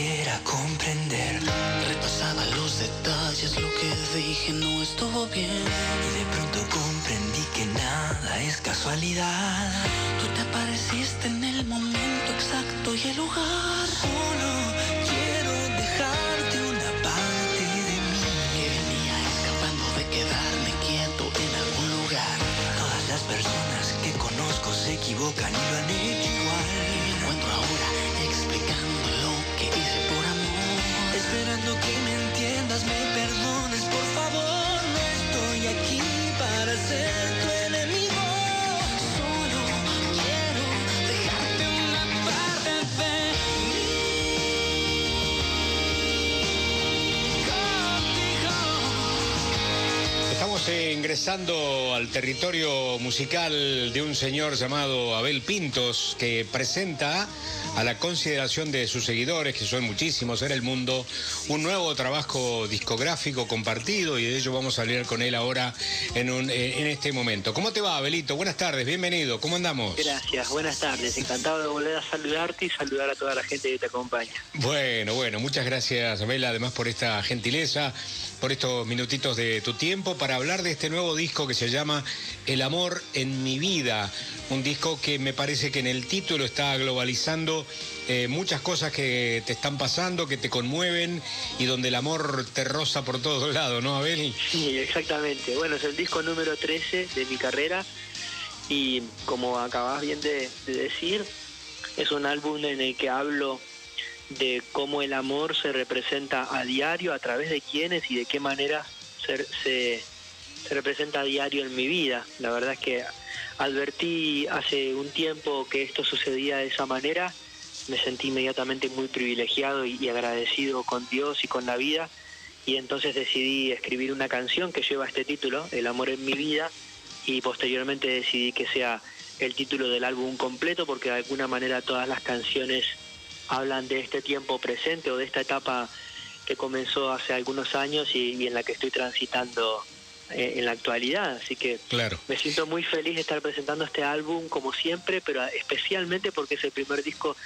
siquiera comprender. Repasaba los detalles, lo que dije no estuvo bien. Y de pronto comprendí que nada es casualidad. Tú te apareciste en el momento exacto y el lugar. Solo quiero dejarte una parte de mí. Que venía escapando de quedarme quieto en algún lugar. Todas las personas que conozco se equivocan y lo han ingresando al territorio musical de un señor llamado Abel Pintos, que presenta a la consideración de sus seguidores, que son muchísimos en el mundo, un nuevo trabajo discográfico compartido y de ello vamos a hablar con él ahora en, un- eh, en este momento. ¿Cómo te va, Abelito? Buenas tardes, bienvenido, ¿cómo andamos? Gracias, buenas tardes. Encantado de volver a saludarte y saludar a toda la gente que te acompaña. Bueno, bueno, muchas gracias, Abel, además por esta gentileza, por estos minutitos de tu tiempo para hablar de este nuevo disco que se llama El amor en mi vida. Un disco que me parece que en el título está globalizando eh, muchas cosas que te están pasando, que te conmueven y donde el amor te roza por todos lados, ¿no, Abel? Sí, exactamente. Bueno, es el disco número 13 de mi carrera y como acabas bien de, de decir, es un álbum en el que hablo de cómo el amor se representa a diario, a través de quiénes y de qué manera se, se, se representa a diario en mi vida. La verdad es que advertí hace un tiempo que esto sucedía de esa manera, me sentí inmediatamente muy privilegiado y agradecido con Dios y con la vida y entonces decidí escribir una canción que lleva este título, El amor en mi vida, y posteriormente decidí que sea el título del álbum completo porque de alguna manera todas las canciones hablan de este tiempo presente o de esta etapa que comenzó hace algunos años y, y en la que estoy transitando eh, en la actualidad. Así que Claro. me siento muy feliz de estar presentando este álbum como siempre, pero especialmente porque es el primer disco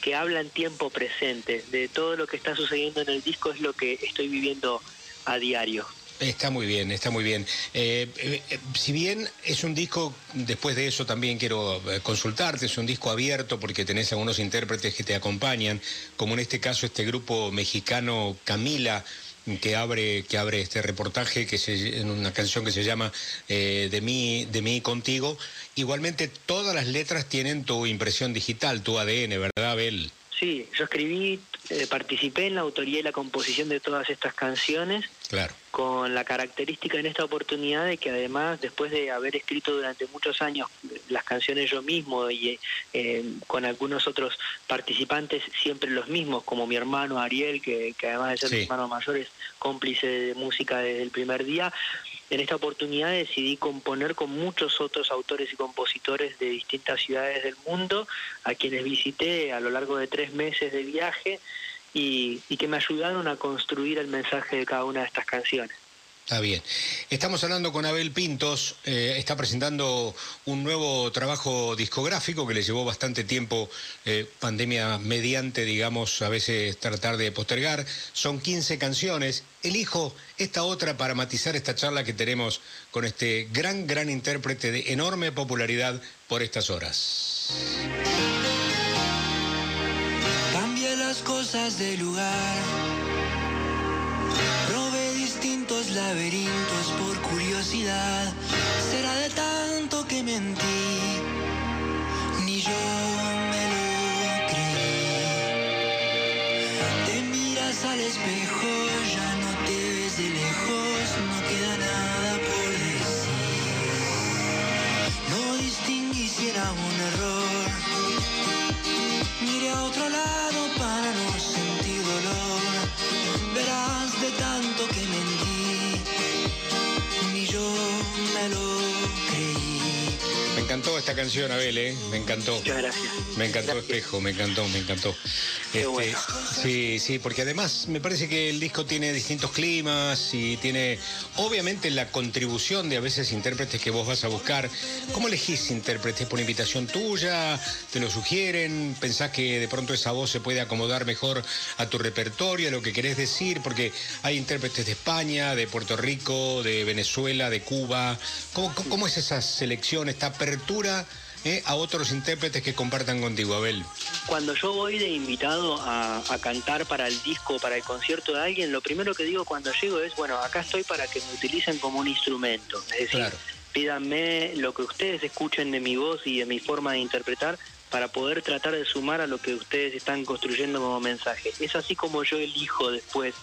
que habla en tiempo presente. De todo lo que está sucediendo en el disco es lo que estoy viviendo a diario. Está muy bien, está muy bien. Eh, eh, eh, si bien es un disco, después de eso también quiero consultarte, es un disco abierto porque tenés algunos intérpretes que te acompañan, como en este caso este grupo mexicano Camila que abre que abre este reportaje que se, en una canción que se llama de mí de mí contigo igualmente todas las letras tienen tu impresión digital tu ADN verdad Abel Sí, yo escribí, eh, participé en la autoría y la composición de todas estas canciones claro con la característica en esta oportunidad de que además después de haber escrito durante muchos años las canciones yo mismo y eh, con algunos otros participantes siempre los mismos como mi hermano Ariel que, que además de ser Sí. mi hermano mayor es cómplice de música desde el primer día en esta oportunidad decidí componer con muchos otros autores y compositores de distintas ciudades del mundo a quienes visité a lo largo de tres meses de viaje y, que me ayudaron a construir el mensaje de cada una de estas canciones. Está bien. Estamos hablando con Abel Pintos, eh, está presentando un nuevo trabajo discográfico que le llevó bastante tiempo, eh, pandemia mediante, digamos, a veces tratar de postergar. Son 15 canciones. Elijo esta otra para matizar esta charla que tenemos con este gran, gran intérprete de enorme popularidad por estas horas. Cambia las cosas de lugar. Distintos laberintos por curiosidad. Será de tanto que mentí. Ni yo me lo creí. Te miras al espejo, esta canción, Abel, ¿eh? Me encantó. Muchas gracias. Me encantó Gracias. Espejo, me encantó, me encantó. Qué bueno. Sí, sí, porque además me parece que el disco tiene distintos climas y tiene, obviamente, la contribución de a veces intérpretes que vos vas a buscar. ¿Cómo elegís intérpretes? ¿Por invitación tuya? ¿Te lo sugieren? ¿Pensás que de pronto esa voz se puede acomodar mejor a tu repertorio, a lo que querés decir? Porque hay intérpretes de España, de Puerto Rico, de Venezuela, de Cuba. ¿Cómo, cómo- cómo es esa selección, esta apertura eh, a otros intérpretes que compartan contigo, Abel? Cuando yo voy de invitado a, a cantar para el disco, para el concierto de alguien, lo primero que digo cuando llego es, bueno, acá estoy para que me utilicen como un instrumento. Es decir, Claro. pídanme lo que ustedes escuchen de mi voz y de mi forma de interpretar para poder tratar de sumar a lo que ustedes están construyendo como mensaje. Es así como yo elijo después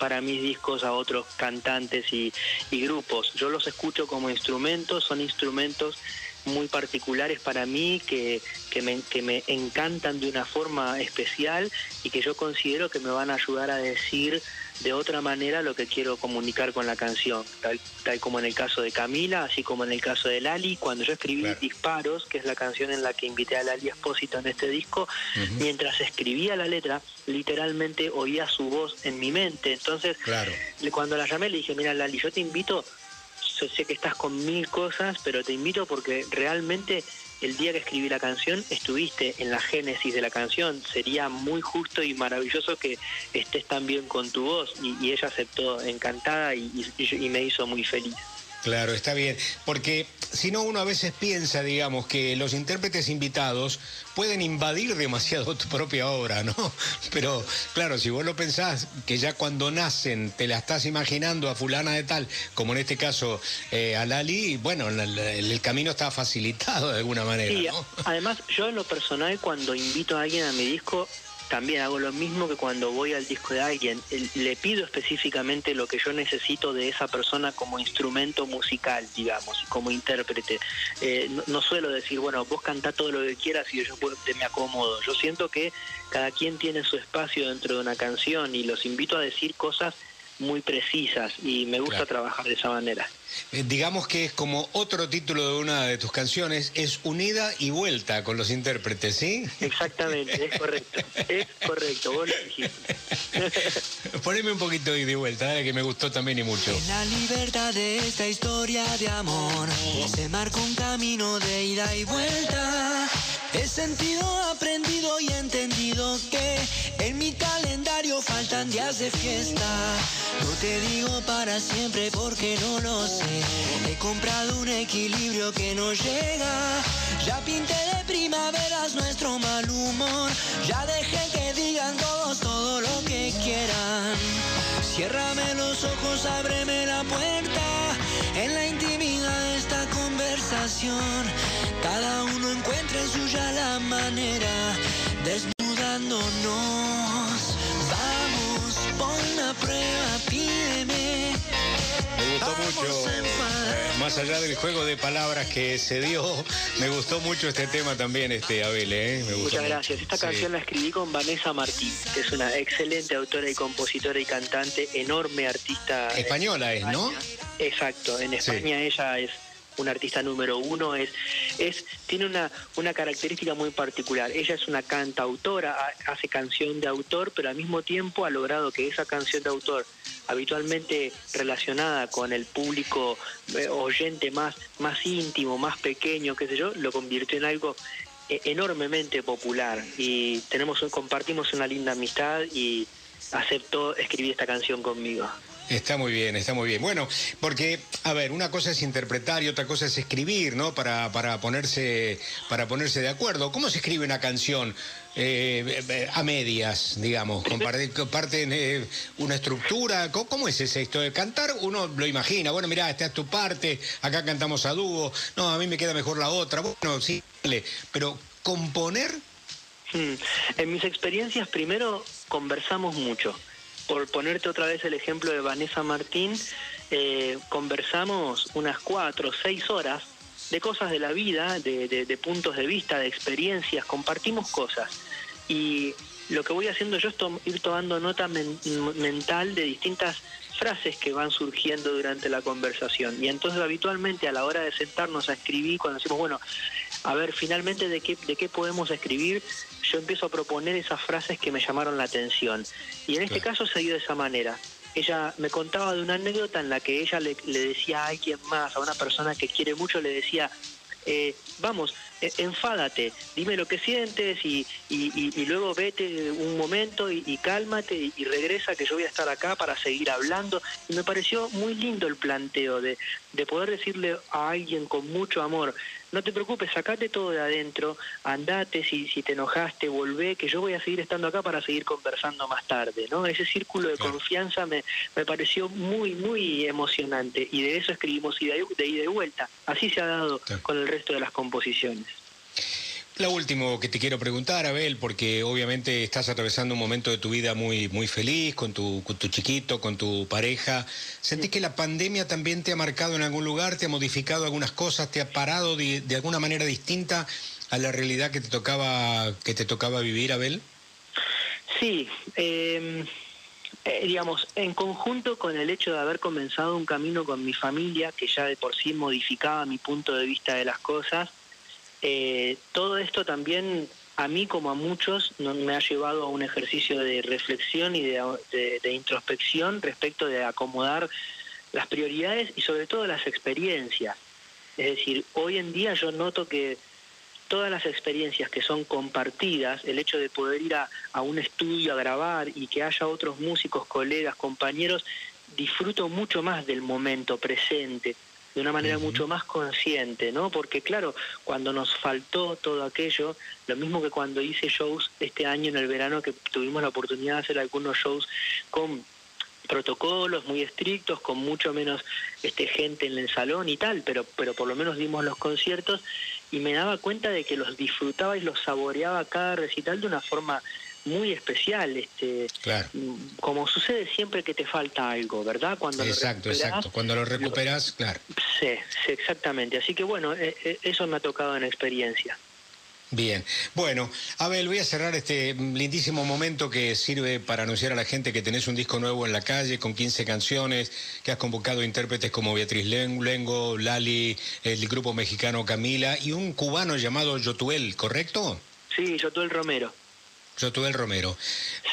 para mis discos a otros cantantes y, y grupos. Yo los escucho como instrumentos, son instrumentos muy particulares para mí que, que, me, que me encantan de una forma especial y que yo considero que me van a ayudar a decir de otra manera lo que quiero comunicar con la canción, tal, tal como en el caso de Camila, así como en el caso de Lali, cuando yo escribí Claro. Disparos, que es la canción en la que invité a Lali Espósito en este disco, mientras escribía la letra, literalmente oía su voz en mi mente, entonces Claro. cuando la llamé le dije, mira Lali, yo te invito, yo sé que estás con mil cosas, pero te invito porque realmente el día que escribí la canción estuviste en la génesis de la canción. Sería muy justo y maravilloso que estés también con tu voz. Y, ella aceptó encantada y me hizo muy feliz. Claro, está bien. Porque si no, uno a veces piensa, digamos, que los intérpretes invitados pueden invadir demasiado tu propia obra, ¿no? Pero claro, si vos lo pensás, que ya cuando nacen te la estás imaginando a fulana de tal, como en este caso eh, a Lali, bueno, el, camino está facilitado de alguna manera, Sí, ¿no? además yo en lo personal cuando invito a alguien a mi disco también hago lo mismo que cuando voy al disco de alguien. Le pido específicamente lo que yo necesito de esa persona como instrumento musical, digamos, y como intérprete. Eh, no, no suelo decir, bueno, vos cantá todo lo que quieras y yo te me acomodo. Yo siento que cada quien tiene su espacio dentro de una canción y los invito a decir cosas muy precisas y me gusta Claro. trabajar de esa manera. Eh, digamos que es como otro título de una de tus canciones, es unida y vuelta con los intérpretes, ¿sí? Exactamente, es correcto. Es correcto, vos lo dijiste. Poneme un poquito de ida y vuelta, dale, que me gustó también y mucho. En la libertad de esta historia de amor se marca un camino de ida y vuelta. He sentido, aprendido y entendido que en mi días de fiesta. No te digo para siempre porque no lo sé. He comprado un equilibrio que no llega. Ya pinté de primaveras nuestro mal humor. Ya dejé que digan todos todo lo que quieran. Ciérrame los ojos, ábreme la puerta. En la intimidad de esta conversación, cada uno encuentre suya la manera, desnudándonos. Más allá del juego de palabras que se dio, me gustó mucho este tema también, este Abel, ¿eh? Me gustó Muchas mucho. gracias. Esta Sí. canción la escribí con Vanessa Martín, que es una excelente autora y compositora y cantante, enorme artista. Española es, ¿no? Exacto, en Sí. España ella es una artista número uno, es, es, tiene una, una característica muy particular. Ella es una cantautora, ha- hace canción de autor, pero al mismo tiempo ha logrado que esa canción de autor, habitualmente relacionada con el público eh, oyente más, más íntimo, más pequeño, qué sé yo, lo convirtió en algo eh, enormemente popular y tenemos un- compartimos una linda amistad y aceptó escribir esta canción conmigo. Está muy bien, está muy bien. Bueno, porque, a ver, una cosa es interpretar y otra cosa es escribir, ¿no? Para, para, ponerse, para ponerse de acuerdo. ¿Cómo se escribe una canción eh, eh, a medias, digamos? Comparten, eh, una estructura. ¿Cómo, cómo es ese esto de cantar? Uno lo imagina. Bueno, mirá, esta es tu parte, acá cantamos a dúo. No, a mí me queda mejor la otra. Bueno, sí. Pero componer, Hmm. En mis experiencias, primero conversamos mucho. Por ponerte otra vez el ejemplo de Vanessa Martín, eh, conversamos unas cuatro o seis horas de cosas de la vida, de, de- de puntos de vista, de experiencias, compartimos cosas. Y lo que voy haciendo yo es ir tomando nota men- mental de distintas frases que van surgiendo durante la conversación. Y entonces habitualmente a la hora de sentarnos a escribir, cuando decimos, bueno, a ver, finalmente de qué, de qué podemos escribir, yo empiezo a proponer esas frases que me llamaron la atención. Y en este caso se dio de esa manera. Ella me contaba de una anécdota en la que ella le, le decía a alguien más, a una persona que quiere mucho, le decía, eh, vamos, eh, enfádate, dime lo que sientes y, y, luego vete un momento y, cálmate y, regresa que yo voy a estar acá para seguir hablando. Y me pareció muy lindo el planteo de, de poder decirle a alguien con mucho amor, no te preocupes, sacate todo de adentro, andate, si, si te enojaste, volvé, que yo voy a seguir estando acá para seguir conversando más tarde, ¿no? Ese círculo de confianza me, me pareció muy, muy emocionante y de eso escribimos de ida y vuelta. Así se ha dado con el resto de las composiciones. Lo último que te quiero preguntar, Abel, porque obviamente estás atravesando un momento de tu vida muy, muy feliz con tu, con tu chiquito, con tu pareja. ¿Sentís que la pandemia también te ha marcado en algún lugar, te ha modificado algunas cosas, te ha parado de, alguna manera distinta a la realidad que te tocaba, que te tocaba vivir, Abel? Sí, em, eh, digamos, en conjunto con el hecho de haber comenzado un camino con mi familia, que ya de por sí modificaba mi punto de vista de las cosas, eh, todo esto también a mí como a muchos me ha llevado a un ejercicio de reflexión y de, introspección respecto de acomodar las prioridades y sobre todo las experiencias. Es decir, hoy en día yo noto que todas las experiencias que son compartidas, el hecho de poder ir a un estudio a grabar y que haya otros músicos, colegas, compañeros, disfruto mucho más del momento presente de una manera mucho más consciente, ¿no? Porque claro, cuando nos faltó todo aquello, lo mismo que cuando hice shows este año en el verano que tuvimos la oportunidad de hacer algunos shows con protocolos muy estrictos, con mucho menos este gente en el salón y tal, pero pero por lo menos dimos los conciertos y me daba cuenta de que los disfrutaba y los saboreaba cada recital de una forma muy especial, este, como sucede siempre que te falta algo, ¿verdad? Cuando exacto, exacto. Cuando lo recuperas, claro. Sí, sí, exactamente. Así que bueno, eh, eh, eso me ha tocado en experiencia. Bien, bueno, Abel, voy a cerrar este lindísimo momento que sirve para anunciar a la gente que tenés un disco nuevo en la calle con 15 canciones, que has convocado intérpretes como Beatriz Lengo, Lali, el grupo mexicano Camila y un cubano llamado Yotuel, ¿correcto? Sí, Yotuel Romero. Yotuel Romero.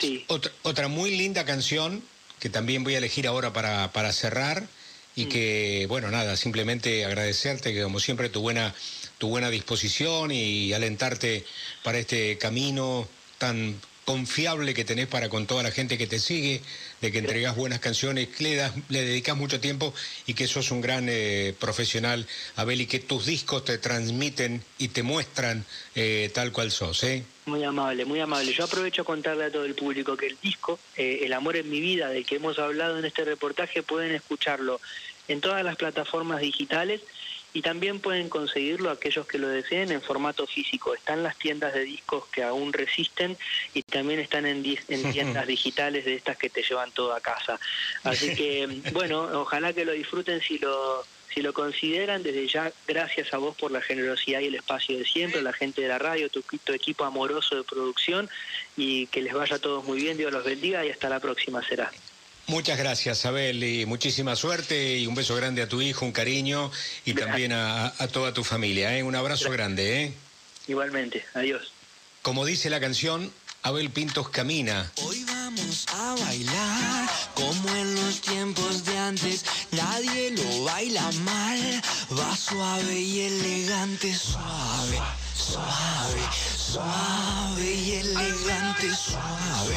Sí. Otra, otra muy linda canción que también voy a elegir ahora para, para cerrar y mm. que, bueno, nada, simplemente agradecerte que como siempre tu buena, tu buena disposición y alentarte para este camino tan confiable que tenés para con toda la gente que te sigue, de que entregas buenas canciones, le, das, le dedicas mucho tiempo y que sos un gran eh, profesional, Abel, y que tus discos te transmiten y te muestran eh, tal cual sos. ¿eh? Muy amable, muy amable. Yo aprovecho a contarle a todo el público que el disco, eh, El amor en mi vida, del que hemos hablado en este reportaje, pueden escucharlo en todas las plataformas digitales y también pueden conseguirlo aquellos que lo deseen en formato físico. Están las tiendas de discos que aún resisten y también están en, en tiendas digitales de estas que te llevan todo a casa. Así que, bueno, ojalá que lo disfruten si lo si lo consideran, desde ya, gracias a vos por la generosidad y el espacio de siempre, la gente de la radio, tu, tu, equipo amoroso de producción, y que les vaya a todos muy bien, Dios los bendiga y hasta la próxima será. Muchas gracias, Abel, y muchísima suerte y un beso grande a tu hijo, un cariño y también a, toda tu familia. ¿eh? Un abrazo grande. ¿eh? Igualmente, adiós. Como dice la canción, Abel Pintos camina. Hoy vamos a bailar como en los tiempos de antes. Nadie lo baila mal. Va suave y elegante, suave, suave, suave y elegante, suave,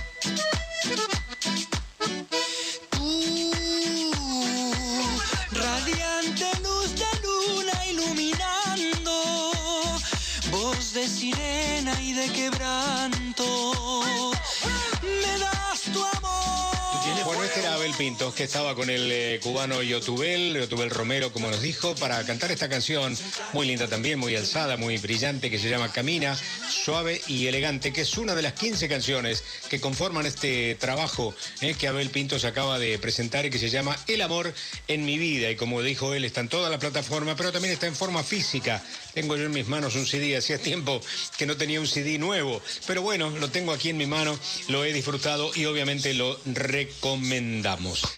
de quebranto, Pintos, que estaba con el eh, cubano Yotubel, Yotubel Romero, como nos dijo, para cantar esta canción muy linda también, muy alzada, muy brillante, que se llama Camina, suave y elegante, que es una de las 15 canciones que conforman este trabajo eh, que Abel Pintos acaba de presentar y que se llama El amor en mi vida. Y como dijo él, está en toda la plataforma, pero también está en forma física. Tengo yo en mis manos un CD, hacía tiempo que no tenía un CD nuevo, pero bueno, lo tengo aquí en mi mano, lo he disfrutado y obviamente lo recomendamos vemos.